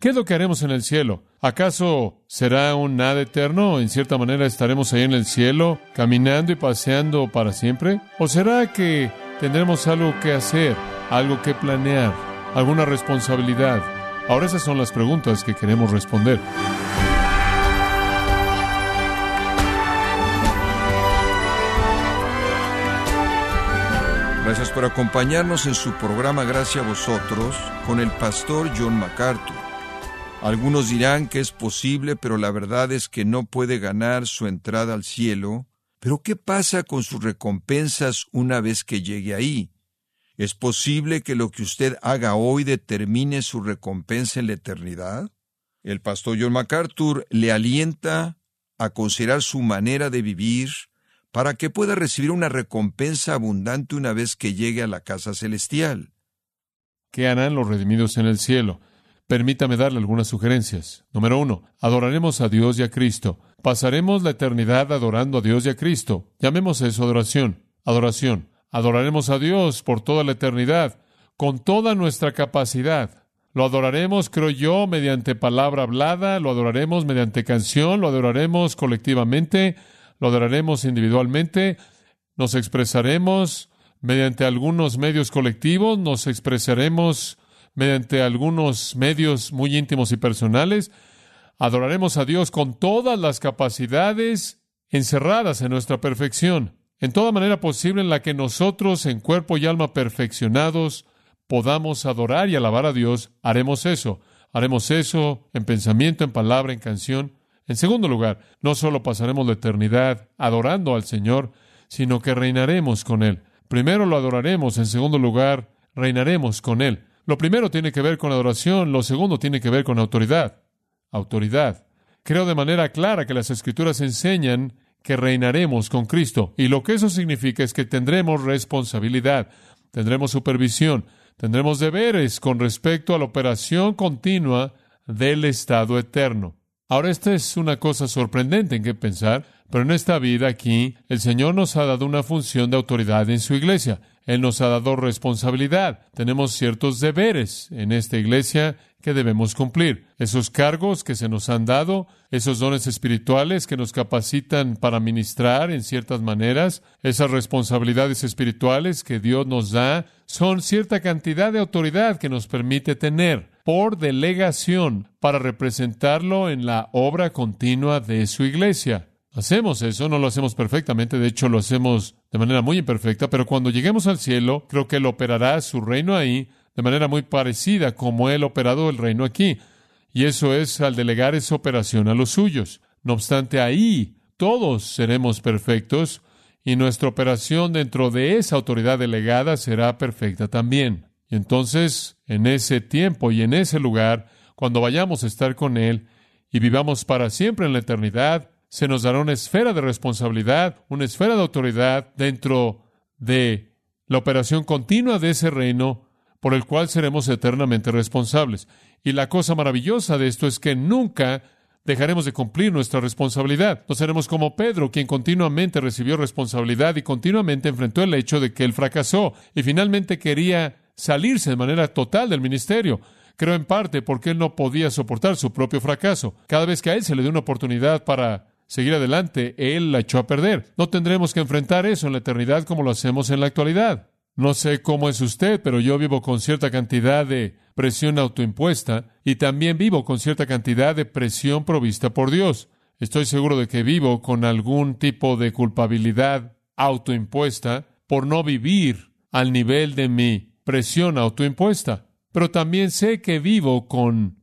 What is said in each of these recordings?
¿Qué es lo que haremos en el cielo? ¿Acaso será un nada eterno? ¿En cierta manera estaremos ahí en el cielo, caminando y paseando para siempre? ¿O será que tendremos algo que hacer, algo que planear, alguna responsabilidad? Ahora esas son las preguntas que queremos responder. Gracias por acompañarnos en su programa Gracias a vosotros con el pastor John MacArthur. Algunos dirán que es posible, pero la verdad es que no puede ganar su entrada al cielo. Pero ¿qué pasa con sus recompensas una vez que llegue ahí? ¿Es posible que lo que usted haga hoy determine su recompensa en la eternidad? El pastor John MacArthur le alienta a considerar su manera de vivir, para que pueda recibir una recompensa abundante una vez que llegue a la casa celestial. ¿Qué harán los redimidos en el cielo? Permítame darle algunas sugerencias. Número uno, adoraremos a Dios y a Cristo. Pasaremos la eternidad adorando a Dios y a Cristo. Llamemos eso adoración. Adoración. Adoraremos a Dios por toda la eternidad, con toda nuestra capacidad. Lo adoraremos, creo yo, mediante palabra hablada, lo adoraremos mediante canción, lo adoraremos colectivamente, lo adoraremos individualmente, nos expresaremos mediante algunos medios colectivos, nos expresaremos mediante algunos medios muy íntimos y personales, adoraremos a Dios con todas las capacidades encerradas en nuestra perfección, en toda manera posible en la que nosotros, en cuerpo y alma perfeccionados, podamos adorar y alabar a Dios, haremos eso. Haremos eso en pensamiento, en palabra, en canción, en segundo lugar, no solo pasaremos la eternidad adorando al Señor, sino que reinaremos con Él. Primero lo adoraremos, en segundo lugar, reinaremos con Él. Lo primero tiene que ver con adoración, lo segundo tiene que ver con autoridad. Autoridad. Creo de manera clara que las Escrituras enseñan que reinaremos con Cristo, y lo que eso significa es que tendremos responsabilidad, tendremos supervisión, tendremos deberes con respecto a la operación continua del estado eterno. Ahora, esta es una cosa sorprendente en qué pensar, pero en esta vida aquí, el Señor nos ha dado una función de autoridad en su iglesia. Él nos ha dado responsabilidad. Tenemos ciertos deberes en esta iglesia que debemos cumplir. Esos cargos que se nos han dado, esos dones espirituales que nos capacitan para ministrar en ciertas maneras, esas responsabilidades espirituales que Dios nos da, son cierta cantidad de autoridad que nos permite tener por delegación para representarlo en la obra continua de su iglesia. Hacemos eso, no lo hacemos perfectamente, de hecho lo hacemos de manera muy imperfecta, pero cuando lleguemos al cielo, creo que Él operará su reino ahí de manera muy parecida como Él operado el reino aquí. Y eso es al delegar esa operación a los suyos. No obstante, ahí todos seremos perfectos y nuestra operación dentro de esa autoridad delegada será perfecta también. Y entonces, en ese tiempo y en ese lugar, cuando vayamos a estar con Él y vivamos para siempre en la eternidad, se nos dará una esfera de responsabilidad, una esfera de autoridad dentro de la operación continua de ese reino por el cual seremos eternamente responsables. Y la cosa maravillosa de esto es que nunca dejaremos de cumplir nuestra responsabilidad. No seremos como Pedro, quien continuamente recibió responsabilidad y continuamente enfrentó el hecho de que él fracasó y finalmente quería salirse de manera total del ministerio. Creo en parte porque él no podía soportar su propio fracaso. Cada vez que a él se le dio una oportunidad para seguir adelante, él la echó a perder. No tendremos que enfrentar eso en la eternidad como lo hacemos en la actualidad. No sé cómo es usted, pero yo vivo con cierta cantidad de presión autoimpuesta y también vivo con cierta cantidad de presión provista por Dios. Estoy seguro de que vivo con algún tipo de culpabilidad autoimpuesta por no vivir al nivel de mi presión autoimpuesta. Pero también sé que vivo con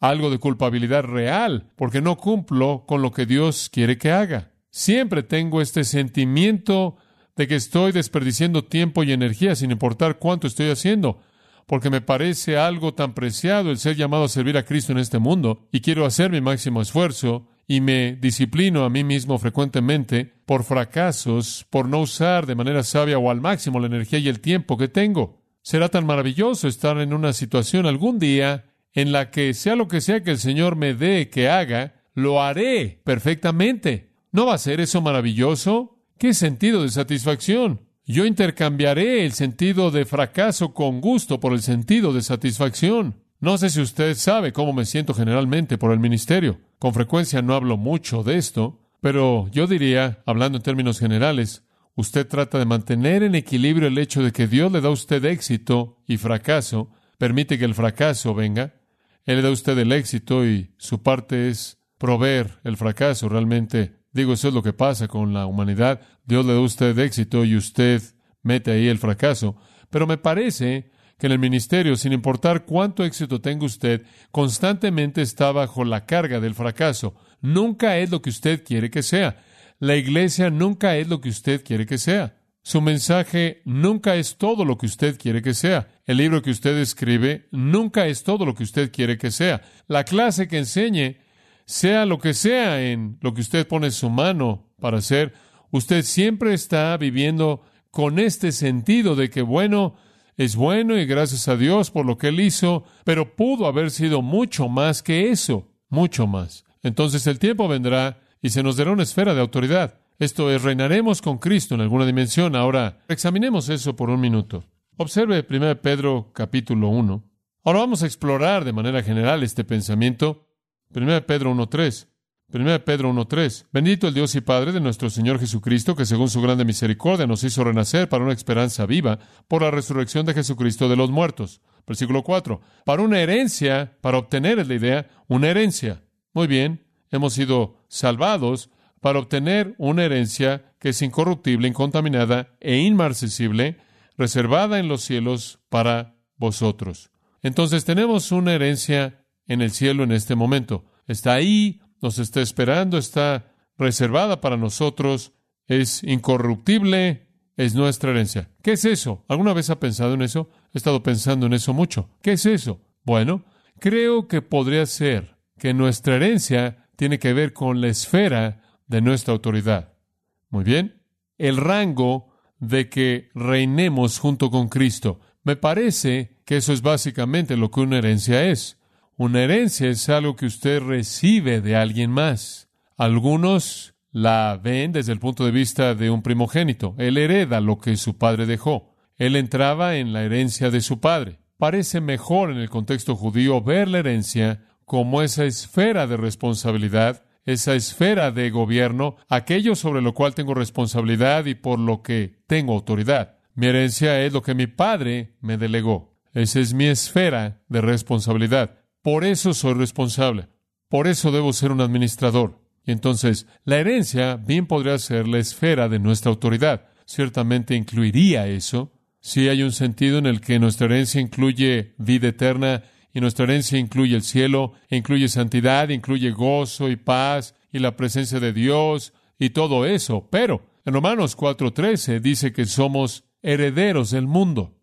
algo de culpabilidad real, porque no cumplo con lo que Dios quiere que haga. Siempre tengo este sentimiento de que estoy desperdiciando tiempo y energía sin importar cuánto estoy haciendo, porque me parece algo tan preciado el ser llamado a servir a Cristo en este mundo, y quiero hacer mi máximo esfuerzo, y me disciplino a mí mismo frecuentemente por fracasos, por no usar de manera sabia o al máximo la energía y el tiempo que tengo. Será tan maravilloso estar en una situación algún día en la que sea lo que sea que el Señor me dé que haga, lo haré perfectamente. ¿No va a ser eso maravilloso? ¿Qué sentido de satisfacción? Yo intercambiaré el sentido de fracaso con gusto por el sentido de satisfacción. No sé si usted sabe cómo me siento generalmente por el ministerio. Con frecuencia no hablo mucho de esto, pero yo diría, hablando en términos generales, usted trata de mantener en equilibrio el hecho de que Dios le da a usted éxito y fracaso, permite que el fracaso venga, Él le da a usted el éxito y su parte es proveer el fracaso. Realmente, digo, eso es lo que pasa con la humanidad. Dios le da a usted éxito y usted mete ahí el fracaso. Pero me parece que en el ministerio, sin importar cuánto éxito tenga usted, constantemente está bajo la carga del fracaso. Nunca es lo que usted quiere que sea. La iglesia nunca es lo que usted quiere que sea. Su mensaje nunca es todo lo que usted quiere que sea. El libro que usted escribe nunca es todo lo que usted quiere que sea. La clase que enseñe, sea lo que sea en lo que usted pone su mano para hacer, usted siempre está viviendo con este sentido de que, bueno, es bueno y gracias a Dios por lo que Él hizo, pero pudo haber sido mucho más que eso, mucho más. Entonces el tiempo vendrá y se nos dará una esfera de autoridad. Esto es, reinaremos con Cristo en alguna dimensión. Ahora, examinemos eso por un minuto. Observe 1 Pedro capítulo 1. Ahora vamos a explorar de manera general este pensamiento. 1 Pedro 1.3. 1 Pedro 1.3. Bendito el Dios y Padre de nuestro Señor Jesucristo, que según su grande misericordia nos hizo renacer para una esperanza viva por la resurrección de Jesucristo de los muertos. Versículo 4. Para una herencia, para obtener, la idea, una herencia. Muy bien, hemos sido salvados para obtener una herencia que es incorruptible, incontaminada e inmarcesible, reservada en los cielos para vosotros. Entonces tenemos una herencia en el cielo en este momento. Está ahí nos está esperando, está reservada para nosotros, es incorruptible, es nuestra herencia. ¿Qué es eso? ¿Alguna vez ha pensado en eso? He estado pensando en eso mucho. ¿Qué es eso? Bueno, creo que podría ser que nuestra herencia tiene que ver con la esfera de nuestra autoridad. Muy bien. El rango de que reinemos junto con Cristo. Me parece que eso es básicamente lo que una herencia es. Una herencia es algo que usted recibe de alguien más. Algunos la ven desde el punto de vista de un primogénito. Él hereda lo que su padre dejó. Él entraba en la herencia de su padre. Parece mejor en el contexto judío ver la herencia como esa esfera de responsabilidad, esa esfera de gobierno, aquello sobre lo cual tengo responsabilidad y por lo que tengo autoridad. Mi herencia es lo que mi padre me delegó. Esa es mi esfera de responsabilidad. Por eso soy responsable. Por eso debo ser un administrador. Y entonces, la herencia bien podría ser la esfera de nuestra autoridad. Ciertamente incluiría eso. Si hay un sentido en el que nuestra herencia incluye vida eterna y nuestra herencia incluye el cielo, incluye santidad, incluye gozo y paz y la presencia de Dios y todo eso. Pero en Romanos 4:13 dice que somos herederos del mundo.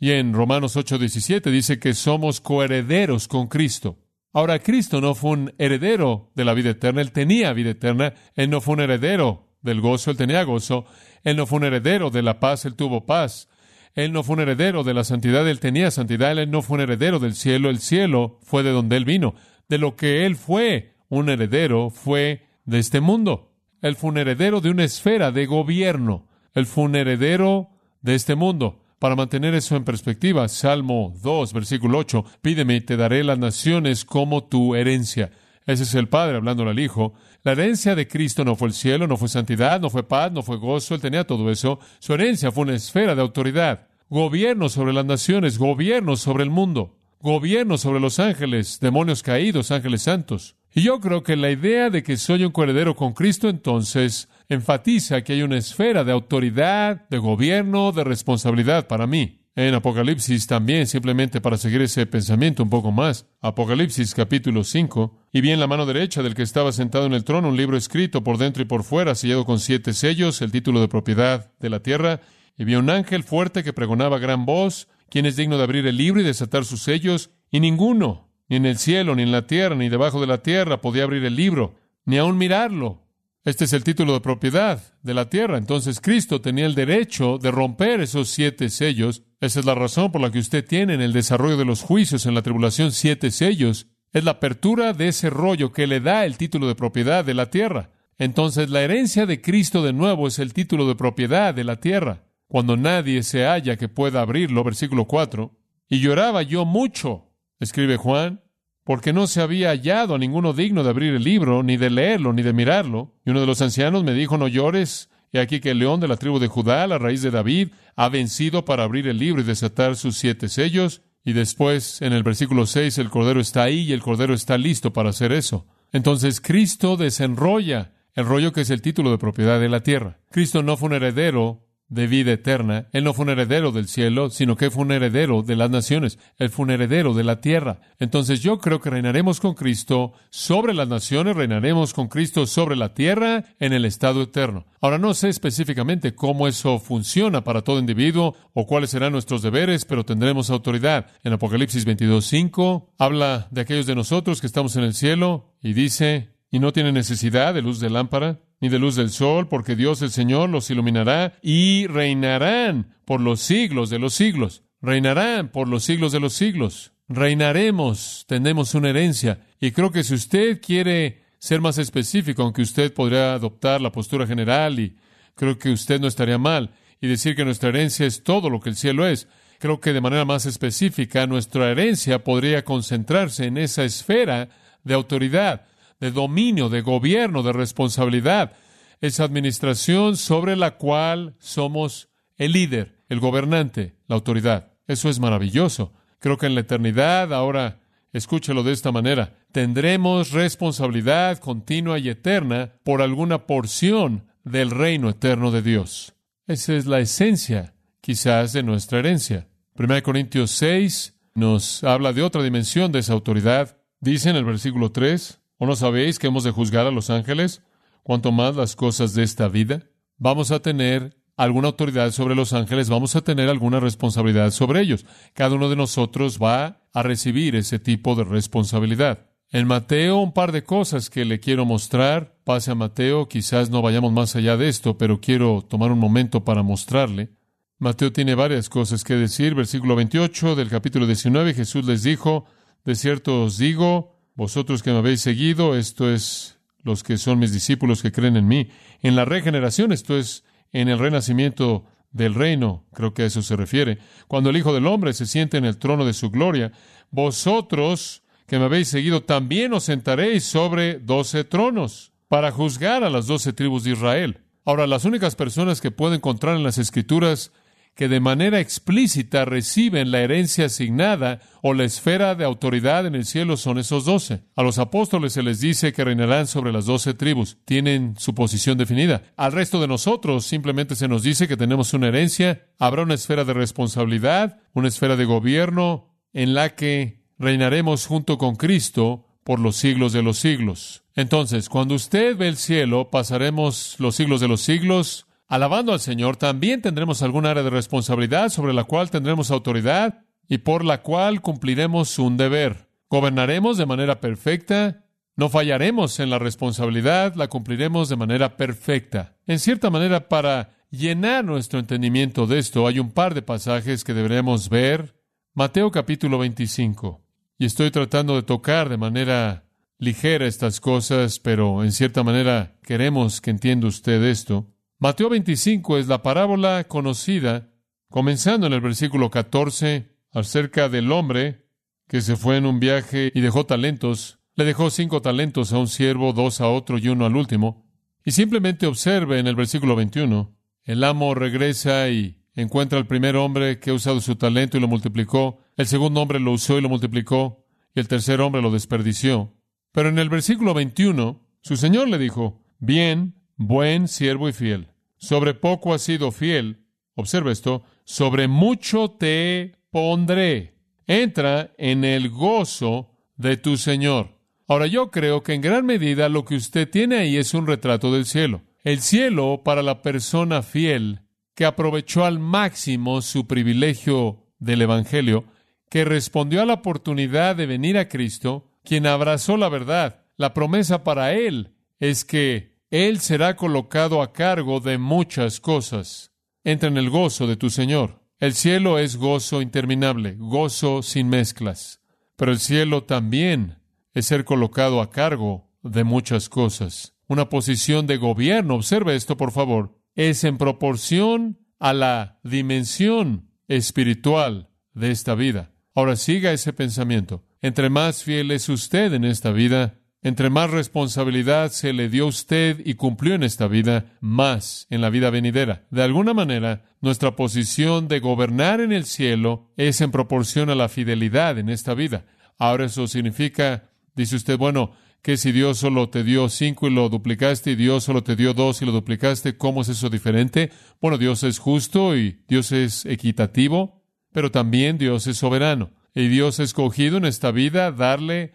Y en Romanos 8:17 dice que somos coherederos con Cristo. Ahora, Cristo no fue un heredero de la vida eterna, Él tenía vida eterna, Él no fue un heredero del gozo, Él tenía gozo, Él no fue un heredero de la paz, Él tuvo paz, Él no fue un heredero de la santidad, Él tenía santidad, Él no fue un heredero del cielo, el cielo fue de donde Él vino, de lo que Él fue un heredero fue de este mundo. Él fue un heredero de una esfera de gobierno, Él fue un heredero de este mundo. Para mantener eso en perspectiva, Salmo 2, versículo 8, pídeme y te daré las naciones como tu herencia. Ese es el Padre hablando al Hijo. La herencia de Cristo no fue el cielo, no fue santidad, no fue paz, no fue gozo, Él tenía todo eso. Su herencia fue una esfera de autoridad. Gobierno sobre las naciones, gobierno sobre el mundo, gobierno sobre los ángeles, demonios caídos, ángeles santos. Y yo creo que la idea de que soy un coheredero con Cristo entonces enfatiza que hay una esfera de autoridad, de gobierno, de responsabilidad para mí. En Apocalipsis también, simplemente para seguir ese pensamiento un poco más. Apocalipsis capítulo 5. Y vi en la mano derecha del que estaba sentado en el trono un libro escrito por dentro y por fuera, sellado con siete sellos, el título de propiedad de la tierra. Y vi un ángel fuerte que pregonaba gran voz, quien es digno de abrir el libro y desatar sus sellos. Y ninguno, ni en el cielo, ni en la tierra, ni debajo de la tierra, podía abrir el libro, ni aun mirarlo. Este es el título de propiedad de la tierra. Entonces Cristo tenía el derecho de romper esos siete sellos. Esa es la razón por la que usted tiene en el desarrollo de los juicios en la tribulación siete sellos. Es la apertura de ese rollo que le da el título de propiedad de la tierra. Entonces la herencia de Cristo de nuevo es el título de propiedad de la tierra. Cuando nadie se halla que pueda abrirlo, versículo 4. Y lloraba yo mucho escribe Juan, porque no se había hallado a ninguno digno de abrir el libro, ni de leerlo, ni de mirarlo. Y uno de los ancianos me dijo, no llores, he aquí que el león de la tribu de Judá, la raíz de David, ha vencido para abrir el libro y desatar sus siete sellos. Y después, en el versículo 6, el cordero está ahí y el cordero está listo para hacer eso. Entonces Cristo desenrolla el rollo que es el título de propiedad de la tierra. Cristo no fue un heredero de vida eterna. Él no fue un heredero del cielo, sino que fue un heredero de las naciones. Él fue un heredero de la tierra. Entonces yo creo que reinaremos con Cristo sobre las naciones, reinaremos con Cristo sobre la tierra en el estado eterno. Ahora no sé específicamente cómo eso funciona para todo individuo o cuáles serán nuestros deberes, pero tendremos autoridad. En Apocalipsis 22.5 habla de aquellos de nosotros que estamos en el cielo y dice, y no tiene necesidad de luz de lámpara ni de luz del sol, porque Dios el Señor los iluminará y reinarán por los siglos de los siglos. Reinarán por los siglos de los siglos. Reinaremos, tenemos una herencia. Y creo que si usted quiere ser más específico, aunque usted podría adoptar la postura general y creo que usted no estaría mal y decir que nuestra herencia es todo lo que el cielo es. Creo que de manera más específica nuestra herencia podría concentrarse en esa esfera de autoridad de dominio, de gobierno, de responsabilidad. Esa administración sobre la cual somos el líder, el gobernante, la autoridad. Eso es maravilloso. Creo que en la eternidad, ahora escúchelo de esta manera, tendremos responsabilidad continua y eterna por alguna porción del reino eterno de Dios. Esa es la esencia, quizás, de nuestra herencia. 1 Corintios 6 nos habla de otra dimensión de esa autoridad. Dice en el versículo 3, ¿O no sabéis que hemos de juzgar a los ángeles? Cuanto más las cosas de esta vida. Vamos a tener alguna autoridad sobre los ángeles, vamos a tener alguna responsabilidad sobre ellos. Cada uno de nosotros va a recibir ese tipo de responsabilidad. En Mateo, un par de cosas que le quiero mostrar. Pase a Mateo, quizás no vayamos más allá de esto, pero quiero tomar un momento para mostrarle. Mateo tiene varias cosas que decir. Versículo 28 del capítulo 19, Jesús les dijo, de cierto os digo, vosotros que me habéis seguido, esto es los que son mis discípulos que creen en mí. En la regeneración, esto es en el renacimiento del reino, creo que a eso se refiere. Cuando el Hijo del Hombre se siente en el trono de su gloria, vosotros que me habéis seguido también os sentaréis sobre doce tronos para juzgar a las doce tribus de Israel. Ahora, las únicas personas que puedo encontrar en las Escrituras que de manera explícita reciben la herencia asignada o la esfera de autoridad en el cielo son esos doce. A los apóstoles se les dice que reinarán sobre las doce tribus. Tienen su posición definida. Al resto de nosotros simplemente se nos dice que tenemos una herencia. Habrá una esfera de responsabilidad, una esfera de gobierno en la que reinaremos junto con Cristo por los siglos de los siglos. Entonces, cuando usted ve el cielo, pasaremos los siglos de los siglos alabando al Señor, también tendremos algún área de responsabilidad sobre la cual tendremos autoridad y por la cual cumpliremos un deber. Gobernaremos de manera perfecta, no fallaremos en la responsabilidad, la cumpliremos de manera perfecta. En cierta manera, para llenar nuestro entendimiento de esto, hay un par de pasajes que deberemos ver. Mateo capítulo 25. Y estoy tratando de tocar de manera ligera estas cosas, pero en cierta manera queremos que entienda usted esto. Mateo 25 es la parábola conocida, comenzando en el versículo 14, acerca del hombre que se fue en un viaje y dejó talentos. Le dejó cinco talentos a un siervo, dos a otro y uno al último. Y simplemente observe en el versículo 21, el amo regresa y encuentra al primer hombre que ha usado su talento y lo multiplicó, el segundo hombre lo usó y lo multiplicó, y el tercer hombre lo desperdició. Pero en el versículo 21, su señor le dijo, bien, buen siervo y fiel. Sobre poco has sido fiel. Observa esto. Sobre mucho te pondré. Entra en el gozo de tu Señor. Ahora yo creo que en gran medida lo que usted tiene ahí es un retrato del cielo. El cielo para la persona fiel que aprovechó al máximo su privilegio del Evangelio, que respondió a la oportunidad de venir a Cristo, quien abrazó la verdad. La promesa para él es que él será colocado a cargo de muchas cosas. Entra en el gozo de tu Señor. El cielo es gozo interminable, gozo sin mezclas. Pero el cielo también es ser colocado a cargo de muchas cosas. Una posición de gobierno, observe esto por favor, es en proporción a la dimensión espiritual de esta vida. Ahora siga ese pensamiento. Entre más fiel es usted en esta vida, entre más responsabilidad se le dio a usted y cumplió en esta vida, más en la vida venidera. De alguna manera, nuestra posición de gobernar en el cielo es en proporción a la fidelidad en esta vida. Ahora eso significa, dice usted, bueno, que si Dios solo te dio cinco y lo duplicaste y Dios solo te dio dos y lo duplicaste, ¿cómo es eso diferente? Bueno, Dios es justo y Dios es equitativo, pero también Dios es soberano. Y Dios ha escogido en esta vida darle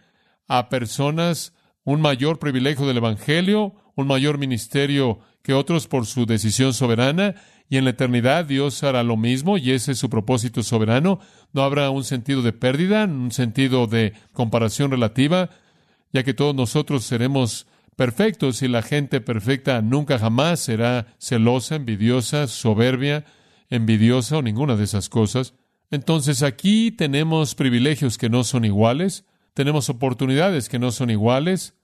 a personas un mayor privilegio del Evangelio, un mayor ministerio que otros por su decisión soberana, y en la eternidad Dios hará lo mismo, y ese es su propósito soberano. No habrá un sentido de pérdida, un sentido de comparación relativa, ya que todos nosotros seremos perfectos y la gente perfecta nunca jamás será celosa, envidiosa, soberbia, envidiosa o ninguna de esas cosas. Entonces aquí tenemos privilegios que no son iguales, tenemos oportunidades que no son iguales.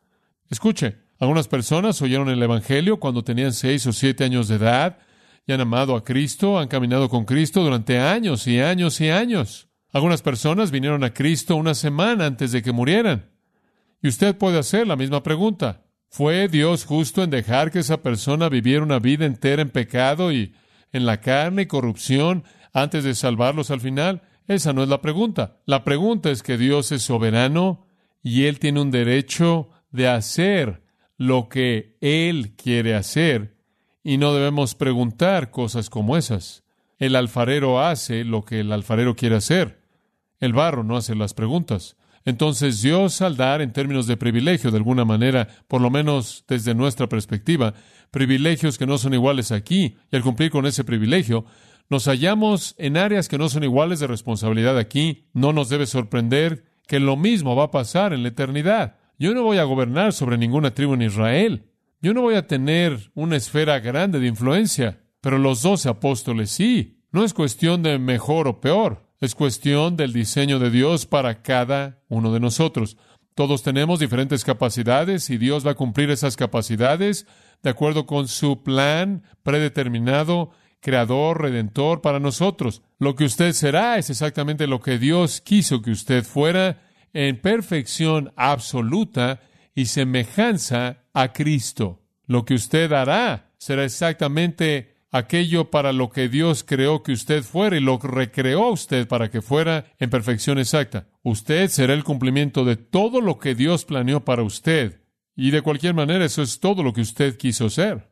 Escuche, algunas personas oyeron el Evangelio cuando tenían seis o siete años de edad y han amado a Cristo, han caminado con Cristo durante años y años y años. Algunas personas vinieron a Cristo una semana antes de que murieran. Y usted puede hacer la misma pregunta. ¿Fue Dios justo en dejar que esa persona viviera una vida entera en pecado y en la carne y corrupción antes de salvarlos al final? Esa no es la pregunta. La pregunta es que Dios es soberano y Él tiene un derecho de hacer lo que Él quiere hacer y no debemos preguntar cosas como esas. El alfarero hace lo que el alfarero quiere hacer. El barro no hace las preguntas. Entonces Dios al dar en términos de privilegio, de alguna manera, por lo menos desde nuestra perspectiva, privilegios que no son iguales aquí, y al cumplir con ese privilegio, nos hallamos en áreas que no son iguales de responsabilidad aquí. No nos debe sorprender que lo mismo va a pasar en la eternidad. Yo no voy a gobernar sobre ninguna tribu en Israel. Yo no voy a tener una esfera grande de influencia, pero los doce apóstoles sí. No es cuestión de mejor o peor, es cuestión del diseño de Dios para cada uno de nosotros. Todos tenemos diferentes capacidades y Dios va a cumplir esas capacidades de acuerdo con su plan predeterminado creador, redentor para nosotros. Lo que usted será es exactamente lo que Dios quiso que usted fuera en perfección absoluta y semejanza a Cristo. Lo que usted hará será exactamente aquello para lo que Dios creó que usted fuera y lo recreó usted para que fuera en perfección exacta. Usted será el cumplimiento de todo lo que Dios planeó para usted. Y de cualquier manera eso es todo lo que usted quiso ser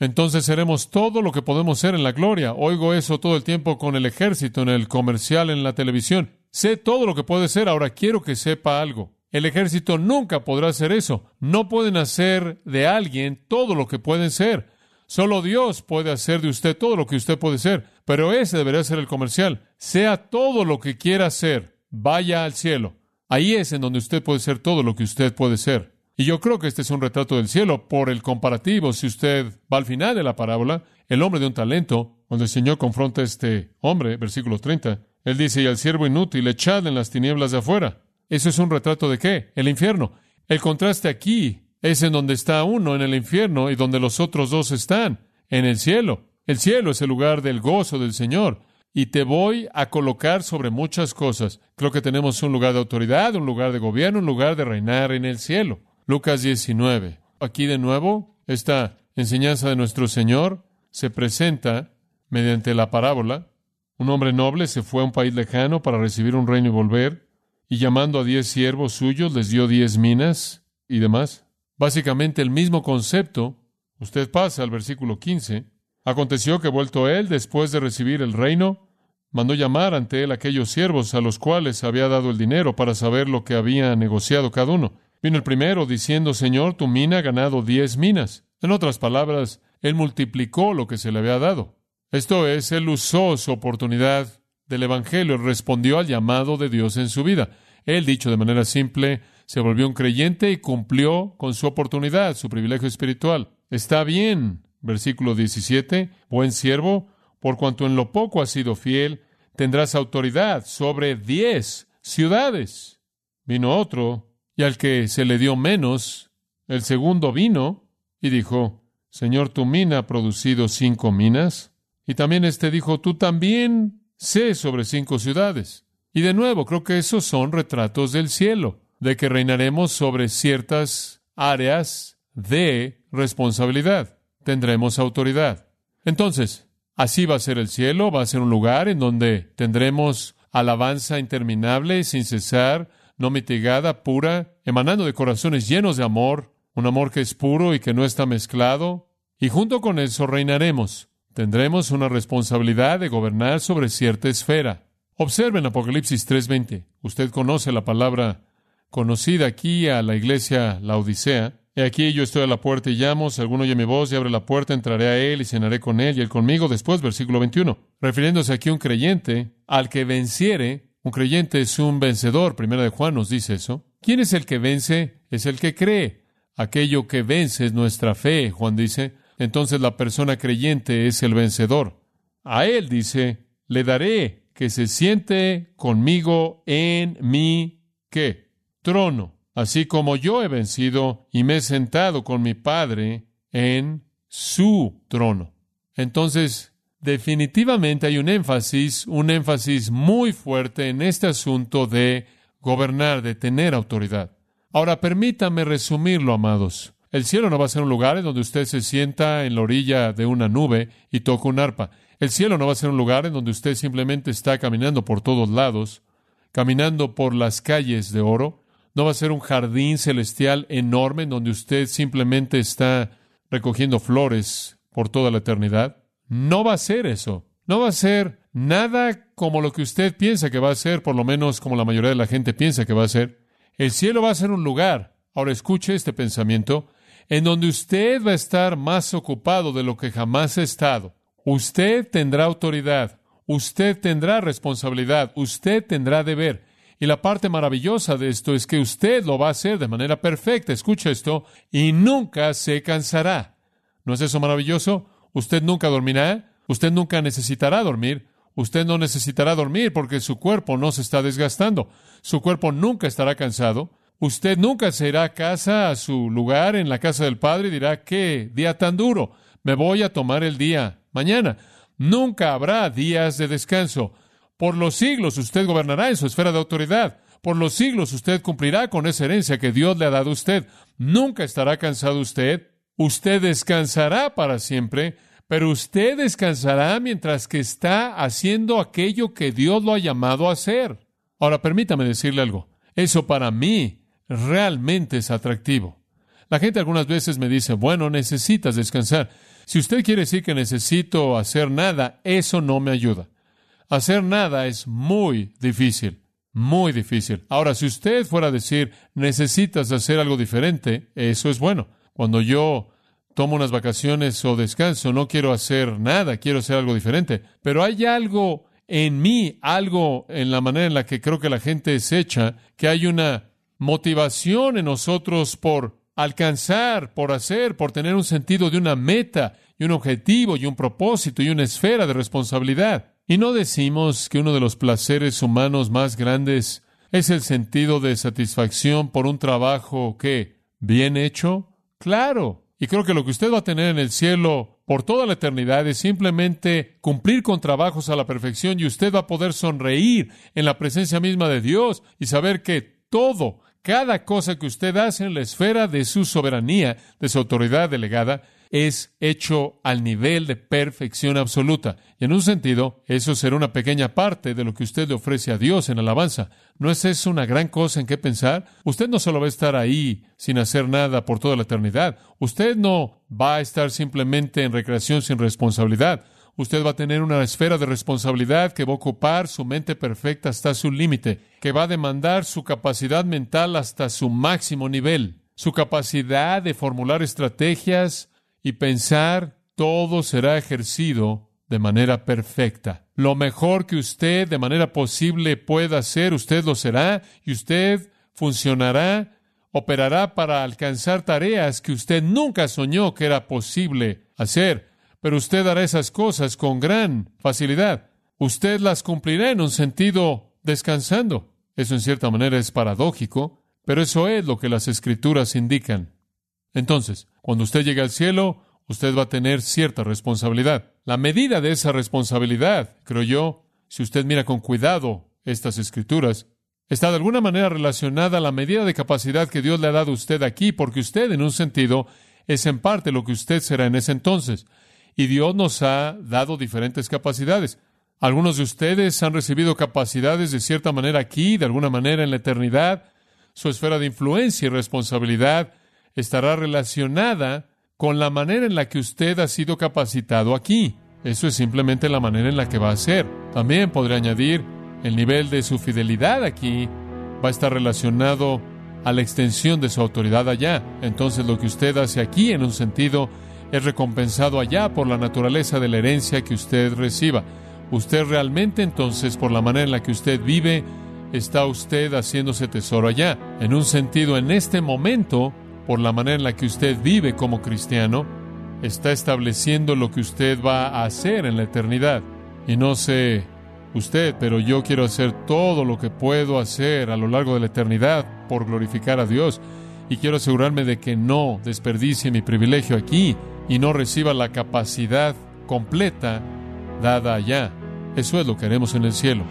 entonces seremos todo lo que podemos ser en la gloria. Oigo eso todo el tiempo con el ejército, en el comercial, en la televisión. Sé todo lo que puede ser, ahora quiero que sepa algo. El ejército nunca podrá hacer eso. No pueden hacer de alguien todo lo que pueden ser. Solo Dios puede hacer de usted todo lo que usted puede ser. Pero ese debería ser el comercial. Sea todo lo que quiera ser. Vaya al cielo. Ahí es en donde usted puede ser todo lo que usted puede ser. Y yo creo que este es un retrato del cielo por el comparativo. Si usted va al final de la parábola, el hombre de un talento, cuando el Señor confronta a este hombre, versículo 30, él dice, y al siervo inútil, echad en las tinieblas de afuera. ¿Eso es un retrato de qué? El infierno. El contraste aquí es en donde está uno, en el infierno, y donde los otros dos están, en el cielo. El cielo es el lugar del gozo del Señor. Y te voy a colocar sobre muchas cosas. Creo que tenemos un lugar de autoridad, un lugar de gobierno, un lugar de reinar en el cielo. Lucas 19. Aquí de nuevo, esta enseñanza de nuestro Señor se presenta mediante la parábola. Un hombre noble se fue a un país lejano para recibir un reino y volver, y llamando a diez siervos suyos les dio diez minas y demás. Básicamente el mismo concepto. Usted pasa al versículo 15. Aconteció que vuelto él, después de recibir el reino, mandó llamar ante él aquellos siervos a los cuales había dado el dinero para saber lo que había negociado cada uno. Vino el primero diciendo, Señor, tu mina ha ganado diez minas. En otras palabras, él multiplicó lo que se le había dado. Esto es, él usó su oportunidad del Evangelio, respondió al llamado de Dios en su vida. Él, dicho de manera simple, se volvió un creyente y cumplió con su oportunidad, su privilegio espiritual. Está bien, versículo 17, buen siervo, por cuanto en lo poco has sido fiel, tendrás autoridad sobre diez ciudades. Vino otro y al que se le dio menos, el segundo vino y dijo, Señor, tu mina ha producido cinco minas. Y también éste dijo, tú también sé sobre cinco ciudades. Y de nuevo, creo que esos son retratos del cielo, de que reinaremos sobre ciertas áreas de responsabilidad. Tendremos autoridad. Entonces, así va a ser el cielo, va a ser un lugar en donde tendremos alabanza interminable, sin cesar, no mitigada, pura, emanando de corazones llenos de amor, un amor que es puro y que no está mezclado, y junto con eso reinaremos. Tendremos una responsabilidad de gobernar sobre cierta esfera. Observen Apocalipsis 3:20. Usted conoce la palabra conocida aquí a la iglesia La Odisea. He aquí yo estoy a la puerta y llamo, si alguno oye mi voz y abre la puerta, entraré a él y cenaré con él y él conmigo. Después, versículo 21. Refiriéndose aquí a un creyente, al que venciere, creyente es un vencedor, primera de Juan nos dice eso. ¿Quién es el que vence? Es el que cree. Aquello que vence es nuestra fe, Juan dice. Entonces la persona creyente es el vencedor. A él dice, le daré que se siente conmigo en mi qué? Trono así como yo he vencido y me he sentado con mi Padre en su trono. Entonces, definitivamente hay un énfasis, un énfasis muy fuerte en este asunto de gobernar, de tener autoridad. Ahora, permítame resumirlo, amados. El cielo no va a ser un lugar en donde usted se sienta en la orilla de una nube y toca un arpa. El cielo no va a ser un lugar en donde usted simplemente está caminando por todos lados, caminando por las calles de oro, no va a ser un jardín celestial enorme en donde usted simplemente está recogiendo flores por toda la eternidad. No va a ser eso. No va a ser nada como lo que usted piensa que va a ser, por lo menos como la mayoría de la gente piensa que va a ser. El cielo va a ser un lugar, ahora escuche este pensamiento, en donde usted va a estar más ocupado de lo que jamás ha estado. Usted tendrá autoridad, usted tendrá responsabilidad, usted tendrá deber. Y la parte maravillosa de esto es que usted lo va a hacer de manera perfecta, escucha esto, y nunca se cansará. ¿No es eso maravilloso? Usted nunca dormirá, usted nunca necesitará dormir, usted no necesitará dormir porque su cuerpo no se está desgastando, su cuerpo nunca estará cansado, usted nunca se irá a casa, a su lugar en la casa del Padre y dirá, qué día tan duro, me voy a tomar el día mañana. Nunca habrá días de descanso. Por los siglos usted gobernará en su esfera de autoridad. Por los siglos usted cumplirá con esa herencia que Dios le ha dado a usted. Nunca estará cansado usted. Usted descansará para siempre, pero usted descansará mientras que está haciendo aquello que Dios lo ha llamado a hacer. Ahora permítame decirle algo. Eso para mí realmente es atractivo. La gente algunas veces me dice, bueno, necesitas descansar. Si usted quiere decir que necesito hacer nada, eso no me ayuda. Hacer nada es muy difícil, muy difícil. Ahora, si usted fuera a decir, necesitas hacer algo diferente, eso es bueno. Cuando yo tomo unas vacaciones o descanso, no quiero hacer nada, quiero hacer algo diferente. Pero hay algo en mí, algo en la manera en la que creo que la gente es hecha, que hay una motivación en nosotros por alcanzar, por hacer, por tener un sentido de una meta y un objetivo y un propósito y una esfera de responsabilidad. Y no decimos que uno de los placeres humanos más grandes es el sentido de satisfacción por un trabajo que bien hecho. Claro. Y creo que lo que usted va a tener en el cielo por toda la eternidad es simplemente cumplir con trabajos a la perfección y usted va a poder sonreír en la presencia misma de Dios y saber que todo, cada cosa que usted hace en la esfera de su soberanía, de su autoridad delegada, es hecho al nivel de perfección absoluta. Y en un sentido, eso será una pequeña parte de lo que usted le ofrece a Dios en alabanza. ¿No es eso una gran cosa en qué pensar? Usted no solo va a estar ahí sin hacer nada por toda la eternidad. Usted no va a estar simplemente en recreación sin responsabilidad. Usted va a tener una esfera de responsabilidad que va a ocupar su mente perfecta hasta su límite, que va a demandar su capacidad mental hasta su máximo nivel, su capacidad de formular estrategias, y pensar todo será ejercido de manera perfecta. Lo mejor que usted de manera posible pueda hacer, usted lo será y usted funcionará, operará para alcanzar tareas que usted nunca soñó que era posible hacer, pero usted hará esas cosas con gran facilidad. Usted las cumplirá en un sentido descansando. Eso en cierta manera es paradójico, pero eso es lo que las escrituras indican. Entonces, cuando usted llegue al cielo, usted va a tener cierta responsabilidad. La medida de esa responsabilidad, creo yo, si usted mira con cuidado estas escrituras, está de alguna manera relacionada a la medida de capacidad que Dios le ha dado a usted aquí, porque usted, en un sentido, es en parte lo que usted será en ese entonces. Y Dios nos ha dado diferentes capacidades. Algunos de ustedes han recibido capacidades de cierta manera aquí, de alguna manera en la eternidad. Su esfera de influencia y responsabilidad estará relacionada con la manera en la que usted ha sido capacitado aquí. Eso es simplemente la manera en la que va a ser. También podré añadir el nivel de su fidelidad aquí va a estar relacionado a la extensión de su autoridad allá. Entonces lo que usted hace aquí en un sentido es recompensado allá por la naturaleza de la herencia que usted reciba. Usted realmente entonces, por la manera en la que usted vive, está usted haciéndose tesoro allá. En un sentido, en este momento, por la manera en la que usted vive como cristiano, está estableciendo lo que usted va a hacer en la eternidad. Y no sé usted, pero yo quiero hacer todo lo que puedo hacer a lo largo de la eternidad por glorificar a Dios. Y quiero asegurarme de que no desperdicie mi privilegio aquí y no reciba la capacidad completa dada allá. Eso es lo que haremos en el cielo.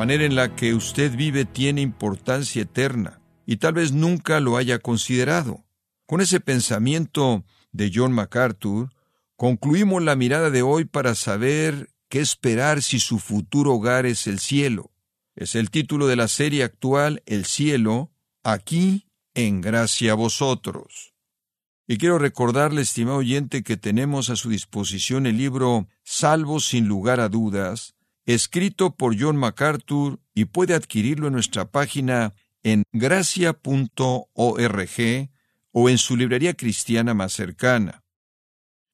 Manera en la que usted vive tiene importancia eterna y tal vez nunca lo haya considerado. Con ese pensamiento de John MacArthur, concluimos la mirada de hoy para saber qué esperar si su futuro hogar es el cielo. Es el título de la serie actual El cielo, aquí en gracia a vosotros. Y quiero recordarle, estimado oyente, que tenemos a su disposición el libro Salvo sin lugar a dudas, escrito por John MacArthur y puede adquirirlo en nuestra página en gracia.org o en su librería cristiana más cercana.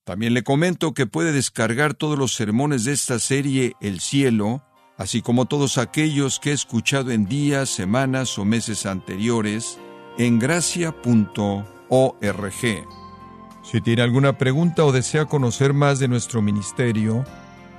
También le comento que puede descargar todos los sermones de esta serie El cielo, así como todos aquellos que he escuchado en días, semanas o meses anteriores, en gracia.org. Si tiene alguna pregunta o desea conocer más de nuestro ministerio,